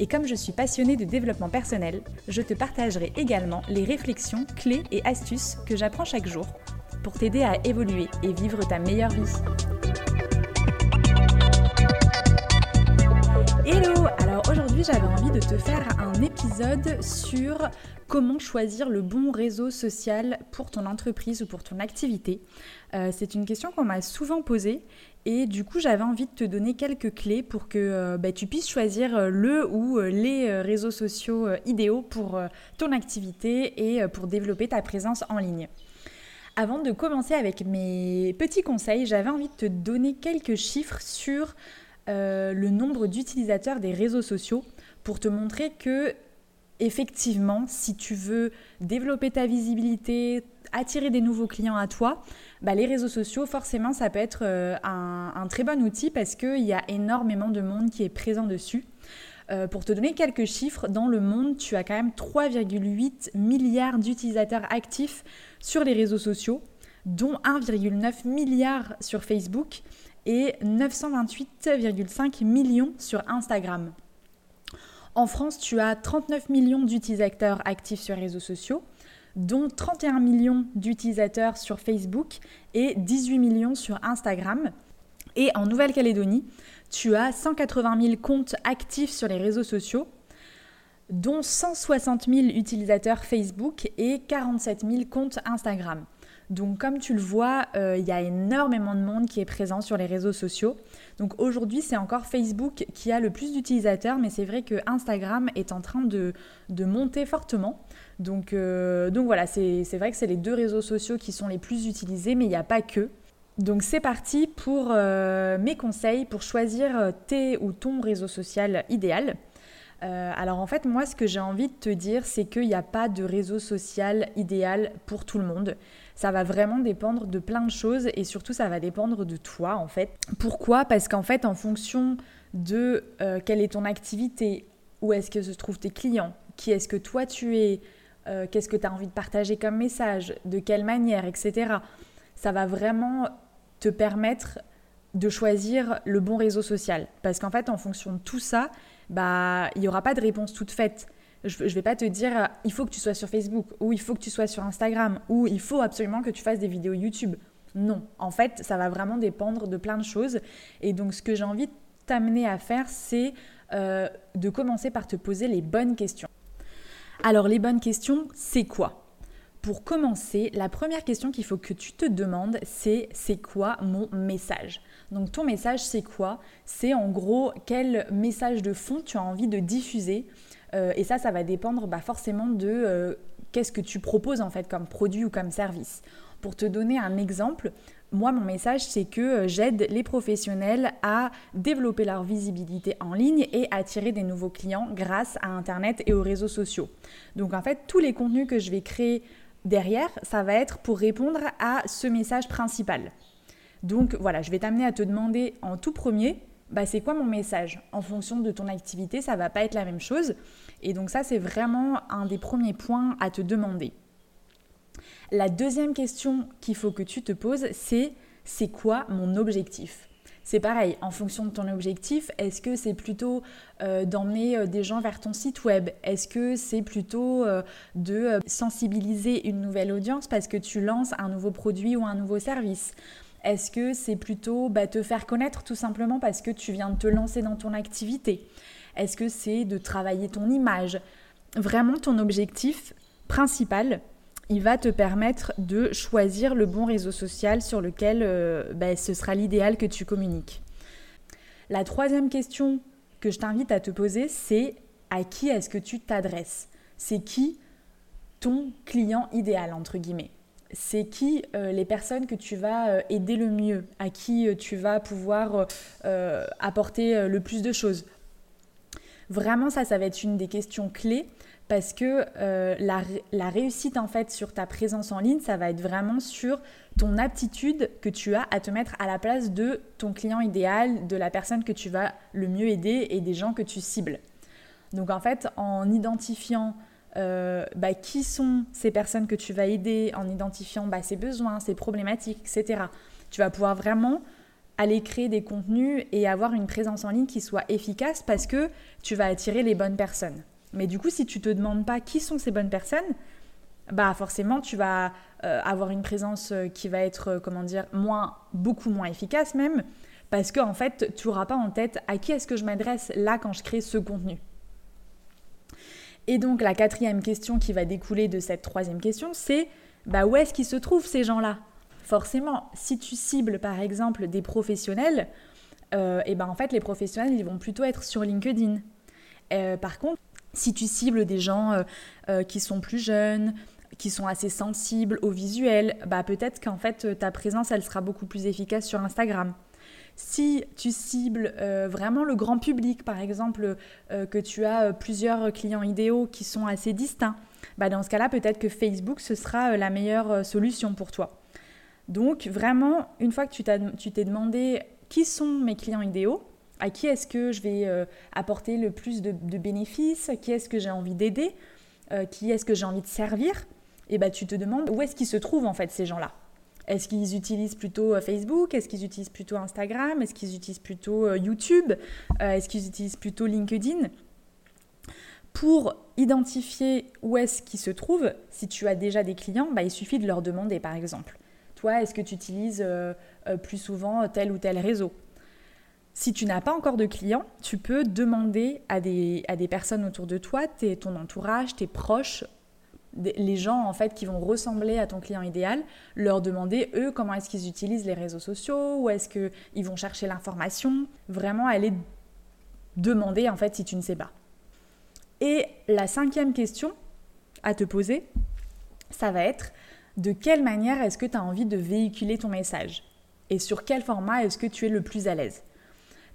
Et comme je suis passionnée de développement personnel, je te partagerai également les réflexions, clés et astuces que j'apprends chaque jour pour t'aider à évoluer et vivre ta meilleure vie. Hello j'avais envie de te faire un épisode sur comment choisir le bon réseau social pour ton entreprise ou pour ton activité. Euh, c'est une question qu'on m'a souvent posée et du coup, j'avais envie de te donner quelques clés pour que euh, bah, tu puisses choisir euh, le ou les réseaux sociaux idéaux pour ton activité et pour développer ta présence en ligne. Avant de commencer avec mes petits conseils, j'avais envie de te donner quelques chiffres sur le nombre d'utilisateurs des réseaux sociaux pour te montrer que effectivement, si tu veux développer ta visibilité, attirer des nouveaux clients à toi, bah, les réseaux sociaux, forcément, ça peut être euh, un, très bon outil parce qu'il y a énormément de monde qui est présent dessus. Euh, pour te donner quelques chiffres, dans le monde, tu as quand même 3,8 milliards d'utilisateurs actifs sur les réseaux sociaux, dont 1,9 milliard sur Facebook et 928,5 millions sur Instagram. En France, tu as 39 millions d'utilisateurs actifs sur les réseaux sociaux, dont 31 millions d'utilisateurs sur Facebook et 18 millions sur Instagram. Et en Nouvelle-Calédonie, tu as 180 000 comptes actifs sur les réseaux sociaux, dont 160 000 utilisateurs Facebook et 47 000 comptes Instagram. Donc comme tu le vois, euh, il y a énormément de monde qui est présent sur les réseaux sociaux. Donc aujourd'hui, c'est encore Facebook qui a le plus d'utilisateurs, mais c'est vrai que Instagram est en train de, monter fortement. Donc, euh, donc voilà, c'est vrai que c'est les deux réseaux sociaux qui sont les plus utilisés, mais il n'y a pas que. Donc c'est parti pour euh, mes conseils pour choisir tes ou ton réseau social idéal. alors en fait, moi, ce que j'ai envie de te dire, c'est qu'il n'y a pas de réseau social idéal pour tout le monde ça va vraiment dépendre de plein de choses et surtout ça va dépendre de toi en fait. Pourquoi? Parce qu'en fait en fonction de euh, quelle est ton activité, où est-ce que se trouvent tes clients, qui est-ce que toi tu es, euh, qu'est-ce que tu as envie de partager comme message, de quelle manière, etc. Ça va vraiment te permettre de choisir le bon réseau social. Parce qu'en fait, en fonction de tout ça, bah, il n'y aura pas de réponse toute faite. Je ne vais pas te dire euh, il faut que tu sois sur Facebook ou il faut que tu sois sur Instagram ou il faut absolument que tu fasses des vidéos YouTube. Non, en fait, ça va vraiment dépendre de plein de choses. Et donc, ce que j'ai envie de t'amener à faire, c'est euh, de commencer par te poser les bonnes questions. Alors, les bonnes questions, c'est quoi? Pour commencer, la première question qu'il faut que tu te demandes, c'est c'est quoi mon message? Donc, ton message, c'est quoi? C'est en gros quel message de fond tu as envie de diffuser euh, et ça, ça va dépendre bah, forcément de euh, qu'est-ce que tu proposes en fait comme produit ou comme service. Pour te donner un exemple, moi, mon message, c'est que euh, j'aide les professionnels à développer leur visibilité en ligne et attirer des nouveaux clients grâce à Internet et aux réseaux sociaux. Donc, en fait, tous les contenus que je vais créer derrière, ça va être pour répondre à ce message principal. Donc, voilà, je vais t'amener à te demander en tout premier, bah, c'est quoi mon message? En fonction de ton activité, ça va pas être la même chose. Et donc ça, c'est vraiment un des premiers points à te demander. La deuxième question qu'il faut que tu te poses, c'est c'est quoi mon objectif? C'est pareil, en fonction de ton objectif, est-ce que c'est plutôt euh, d'emmener euh, des gens vers ton site web? Est-ce que c'est plutôt euh, de sensibiliser une nouvelle audience parce que tu lances un nouveau produit ou un nouveau service? Est-ce que c'est plutôt bah, te faire connaître tout simplement parce que tu viens de te lancer dans ton activité? Est-ce que c'est de travailler ton image? Vraiment ton objectif principal, il va te permettre de choisir le bon réseau social sur lequel euh, bah, ce sera l'idéal que tu communiques. La troisième question que je t'invite à te poser, c'est à qui est-ce que tu t'adresses? C'est qui ton client idéal, entre guillemets? C'est qui euh, les personnes que tu vas euh, aider le mieux, à qui euh, tu vas pouvoir apporter le plus de choses. Vraiment, ça, ça va être une des questions clés parce que euh, la, réussite en fait sur ta présence en ligne, ça va être vraiment sur ton aptitude que tu as à te mettre à la place de ton client idéal, de la personne que tu vas le mieux aider et des gens que tu cibles. Donc en fait, en identifiant euh, bah, qui sont ces personnes que tu vas aider, en identifiant bah, ses besoins, ses problématiques, etc., tu vas pouvoir vraiment aller créer des contenus et avoir une présence en ligne qui soit efficace parce que tu vas attirer les bonnes personnes. Mais du coup, si tu te demandes pas qui sont ces bonnes personnes, bah forcément tu vas euh, avoir une présence euh, qui va être comment dire moins beaucoup moins efficace même parce qu'en en fait tu n'auras pas en tête à qui est-ce que je m'adresse là quand je crée ce contenu. Et donc la quatrième question qui va découler de cette troisième question, c'est bah où est-ce qu'ils se trouvent ces gens-là? Forcément, si tu cibles par exemple des professionnels, et ben en fait les professionnels ils vont plutôt être sur LinkedIn. par contre, si tu cibles des gens euh, euh, qui sont plus jeunes, qui sont assez sensibles au visuel, bah peut-être qu'en fait ta présence elle sera beaucoup plus efficace sur Instagram. Si tu cibles euh, vraiment le grand public, par exemple, que tu as plusieurs clients idéaux qui sont assez distincts, bah dans ce cas-là, peut-être que Facebook, ce sera la meilleure solution pour toi. Donc vraiment, une fois que tu t'es demandé qui sont mes clients idéaux, à qui est-ce que je vais euh, apporter le plus de, bénéfices, qui est-ce que j'ai envie d'aider, euh, qui est-ce que j'ai envie de servir, et bah tu te demandes où est-ce qu'ils se trouvent en fait ces gens-là. Est-ce qu'ils utilisent plutôt euh, Facebook? Est-ce qu'ils utilisent plutôt Instagram? Est-ce qu'ils utilisent plutôt YouTube? Est-ce qu'ils utilisent plutôt LinkedIn? Pour identifier où est-ce qu'ils se trouvent, si tu as déjà des clients, bah, il suffit de leur demander par exemple. Toi, est-ce que tu utilises plus souvent tel ou tel réseau? Si tu n'as pas encore de clients, tu peux demander à des, à des personnes autour de toi, ton entourage, tes proches, les gens en fait qui vont ressembler à ton client idéal, leur demander eux comment est-ce qu'ils utilisent les réseaux sociaux, où est-ce qu'ils vont chercher l'information, vraiment aller demander en fait si tu ne sais pas. Et la cinquième question à te poser, ça va être de quelle manière est-ce que tu as envie de véhiculer ton message? Et sur quel format est-ce que tu es le plus à l'aise?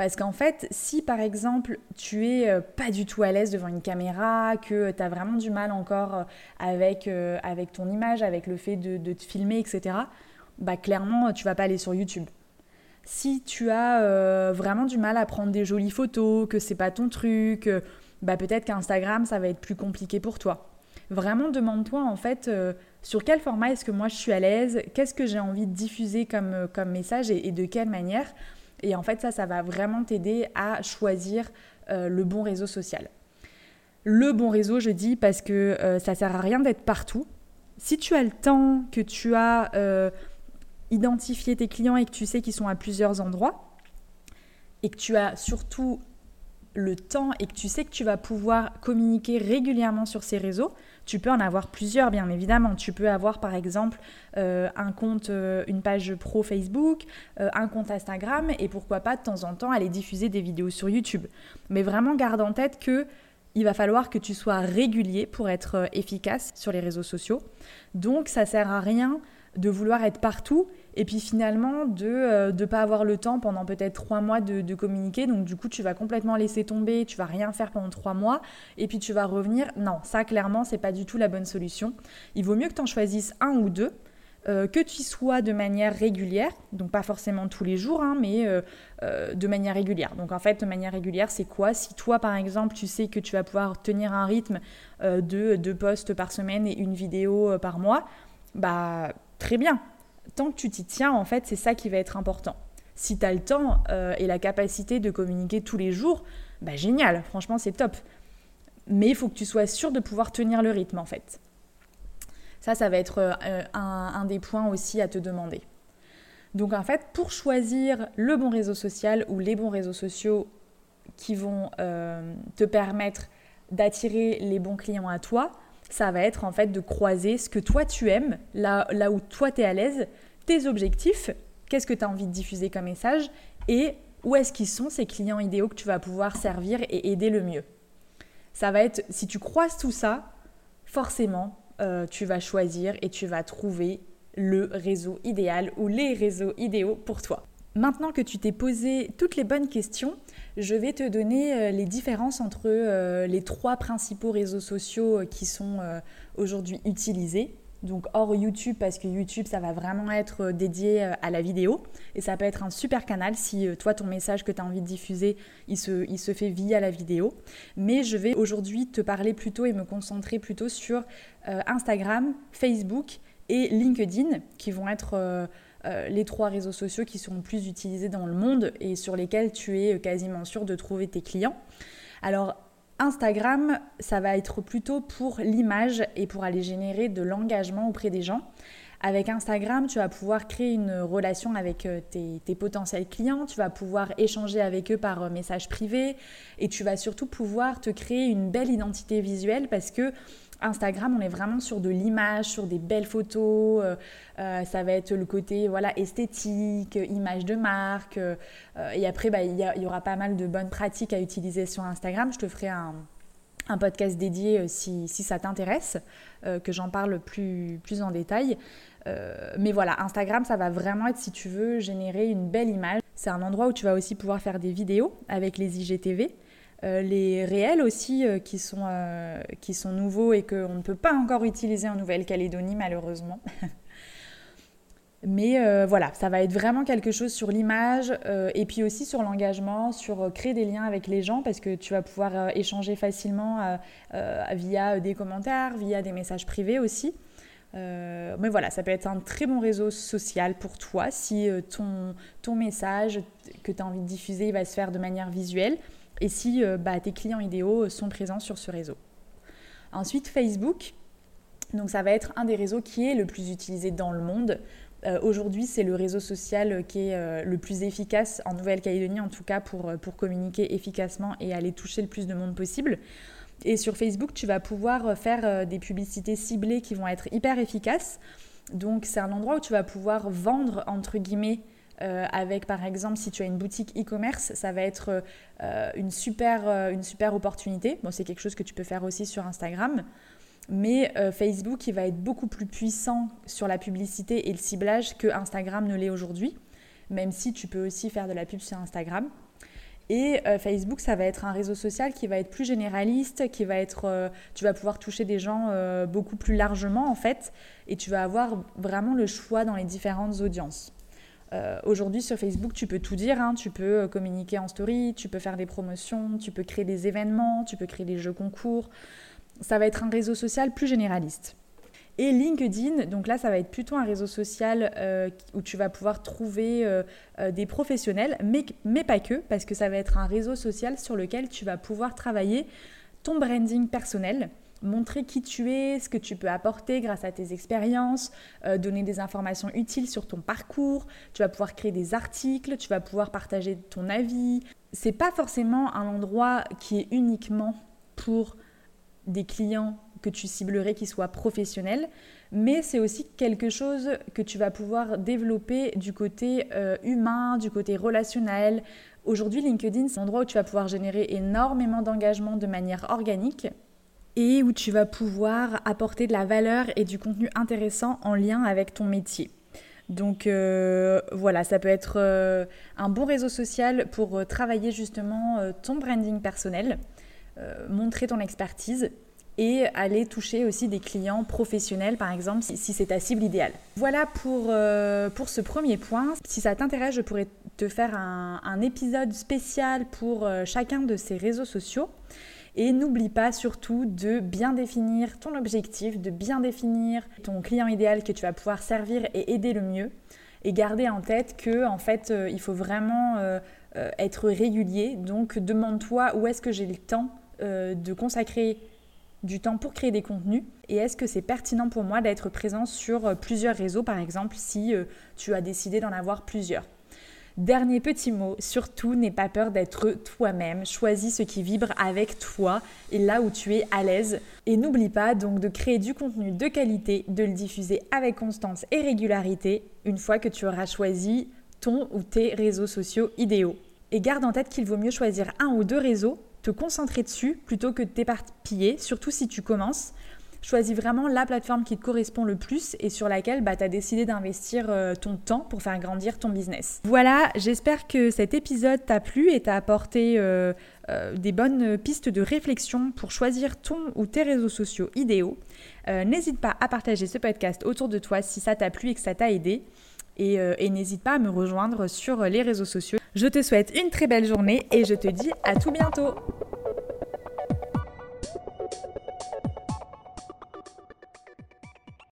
Parce qu'en fait, si par exemple tu es euh, pas du tout à l'aise devant une caméra, que tu as vraiment du mal encore euh, avec, euh, avec ton image, avec le fait de, te filmer, etc., bah clairement tu vas pas aller sur YouTube. Si tu as vraiment du mal à prendre des jolies photos, que c'est pas ton truc, bah peut-être qu'Instagram ça va être plus compliqué pour toi. Vraiment demande-toi en fait sur quel format est-ce que moi je suis à l'aise, qu'est-ce que j'ai envie de diffuser comme, comme message et de quelle manière. Et en fait, ça, ça va vraiment t'aider à choisir euh, le bon réseau social. Le bon réseau, je dis, parce que ça euh, ça sert à rien d'être partout. Si tu as le temps, que tu as euh, identifié tes clients et que tu sais qu'ils sont à plusieurs endroits, et que tu as surtout le temps et que tu sais que tu vas pouvoir communiquer régulièrement sur ces réseaux, tu peux en avoir plusieurs, bien évidemment. Tu peux avoir, par exemple, euh, un compte, euh, une page pro Facebook, euh, un compte Instagram, et pourquoi pas de temps en temps aller diffuser des vidéos sur YouTube. Mais vraiment, garde en tête que il va falloir que tu sois régulier pour être efficace sur les réseaux sociaux. Donc, ça sert à rien de vouloir être partout et puis finalement de ne euh, pas avoir le temps pendant peut-être trois mois de, communiquer. Donc du coup, tu vas complètement laisser tomber, tu vas rien faire pendant trois mois et puis tu vas revenir. Non, ça clairement, c'est pas du tout la bonne solution. Il vaut mieux que tu en choisisses un ou deux. Euh, que tu y sois de manière régulière, donc pas forcément tous les jours, hein, mais euh, de manière régulière. Donc en fait, de manière régulière, c'est quoi? Si toi, par exemple, tu sais que tu vas pouvoir tenir un rythme de deux posts par semaine et une vidéo par mois, bah très bien. Tant que tu t'y tiens, en fait, c'est ça qui va être important. Si tu as le temps euh, et la capacité de communiquer tous les jours, bah génial, franchement, c'est top. Mais il faut que tu sois sûr de pouvoir tenir le rythme, en fait. Ça, ça va être euh, un, des points aussi à te demander. Donc en fait, pour choisir le bon réseau social ou les bons réseaux sociaux qui vont euh, te permettre d'attirer les bons clients à toi, ça va être en fait de croiser ce que toi tu aimes, là, là où toi tu es à l'aise, tes objectifs, qu'est-ce que tu as envie de diffuser comme message et où est-ce qu'ils sont ces clients idéaux que tu vas pouvoir servir et aider le mieux. Ça va être, si tu croises tout ça, forcément, euh, tu vas choisir et tu vas trouver le réseau idéal ou les réseaux idéaux pour toi. Maintenant que tu t'es posé toutes les bonnes questions, je vais te donner euh, les différences entre euh, les trois principaux réseaux sociaux euh, qui sont aujourd'hui utilisés. Donc hors YouTube, parce que YouTube, ça va vraiment être dédié à la vidéo. Et ça peut être un super canal si toi, ton message que tu as envie de diffuser, il se, il se fait via la vidéo. Mais je vais aujourd'hui te parler plutôt et me concentrer plutôt sur Instagram, Facebook et LinkedIn, qui vont être euh, les trois réseaux sociaux qui sont le plus utilisés dans le monde et sur lesquels tu es quasiment sûr de trouver tes clients. Alors Instagram, ça va être plutôt pour l'image et pour aller générer de l'engagement auprès des gens. Avec Instagram, tu vas pouvoir créer une relation avec euh, tes, potentiels clients, tu vas pouvoir échanger avec eux par euh, message privé et tu vas surtout pouvoir te créer une belle identité visuelle parce que Instagram, on est vraiment sur de l'image, sur des belles photos. Euh, ça va être le côté voilà esthétique, image de marque. Et après, bah, il y, aura pas mal de bonnes pratiques à utiliser sur Instagram. Je te ferai un, podcast dédié si, ça t'intéresse, que j'en parle plus, plus en détail. mais voilà, Instagram, ça va vraiment être si tu veux générer une belle image. C'est un endroit où tu vas aussi pouvoir faire des vidéos avec les IGTV. Euh, les réels aussi euh, qui, sont, euh, qui sont nouveaux et qu'on ne peut pas encore utiliser en Nouvelle-Calédonie malheureusement. Mais voilà, ça va être vraiment quelque chose sur l'image et puis aussi sur l'engagement, sur créer des liens avec les gens parce que tu vas pouvoir échanger facilement via des commentaires, via des messages privés aussi. mais voilà, ça peut être un très bon réseau social pour toi si ton, ton message que tu as envie de diffuser va se faire de manière visuelle et si euh, bah, tes clients idéaux sont présents sur ce réseau. Ensuite, Facebook. Donc ça va être un des réseaux qui est le plus utilisé dans le monde. Euh, aujourd'hui, c'est le réseau social qui est euh, le plus efficace en Nouvelle-Calédonie, en tout cas pour, pour communiquer efficacement et aller toucher le plus de monde possible. Et sur Facebook, tu vas pouvoir faire des publicités ciblées qui vont être hyper efficaces. Donc c'est un endroit où tu vas pouvoir vendre, entre guillemets, euh, avec par exemple si tu as une boutique e-commerce, ça va être euh, une, super, euh, une super opportunité. Bon, c'est quelque chose que tu peux faire aussi sur Instagram. Mais Facebook, il va être beaucoup plus puissant sur la publicité et le ciblage que Instagram ne l'est aujourd'hui, même si tu peux aussi faire de la pub sur Instagram. Et Facebook, ça va être un réseau social qui va être plus généraliste, qui va être, tu vas pouvoir toucher des gens beaucoup plus largement en fait, et tu vas avoir vraiment le choix dans les différentes audiences. Euh, aujourd'hui sur Facebook, tu peux tout dire, hein. tu peux euh, communiquer en story, tu peux faire des promotions, tu peux créer des événements, tu peux créer des jeux concours. Ça va être un réseau social plus généraliste. Et LinkedIn, donc là, ça va être plutôt un réseau social euh, où tu vas pouvoir trouver des professionnels, mais, mais pas que, parce que ça va être un réseau social sur lequel tu vas pouvoir travailler ton branding personnel montrer qui tu es, ce que tu peux apporter grâce à tes expériences, euh, donner des informations utiles sur ton parcours, tu vas pouvoir créer des articles, tu vas pouvoir partager ton avis. C'est pas forcément un endroit qui est uniquement pour des clients que tu ciblerais qui soient professionnels, mais c'est aussi quelque chose que tu vas pouvoir développer du côté euh, humain, du côté relationnel. Aujourd'hui, LinkedIn, c'est un endroit où tu vas pouvoir générer énormément d'engagement de manière organique et où tu vas pouvoir apporter de la valeur et du contenu intéressant en lien avec ton métier. Donc euh, voilà, ça peut être euh, un bon réseau social pour travailler justement ton branding personnel, montrer ton expertise et aller toucher aussi des clients professionnels par exemple si, c'est ta cible idéale. Voilà pour, pour ce premier point. Si ça t'intéresse, je pourrais te faire un, épisode spécial pour chacun de ces réseaux sociaux. Et n'oublie pas surtout de bien définir ton objectif, de bien définir ton client idéal que tu vas pouvoir servir et aider le mieux. Et garder en tête que en fait, euh, il faut vraiment euh, euh, être régulier. Donc demande-toi où est-ce que j'ai le temps de consacrer du temps pour créer des contenus et est-ce que c'est pertinent pour moi d'être présent sur plusieurs réseaux par exemple si tu as décidé d'en avoir plusieurs? Dernier petit mot, surtout n'aie pas peur d'être toi-même. Choisis ce qui vibre avec toi et là où tu es à l'aise. Et n'oublie pas donc de créer du contenu de qualité, de le diffuser avec constance et régularité une fois que tu auras choisi ton ou tes réseaux sociaux idéaux. Et garde en tête qu'il vaut mieux choisir un ou deux réseaux, te concentrer dessus plutôt que de t'éparpiller, surtout si tu commences choisis vraiment la plateforme qui te correspond le plus et sur laquelle bah, tu as décidé d'investir euh, ton temps pour faire grandir ton business. Voilà, j'espère que cet épisode t'a plu et t'a apporté euh, euh, des bonnes pistes de réflexion pour choisir ton ou tes réseaux sociaux idéaux. n'hésite pas à partager ce podcast autour de toi si ça t'a plu et que ça t'a aidé. Et n'hésite pas à me rejoindre sur les réseaux sociaux. Je te souhaite une très belle journée et je te dis à tout bientôt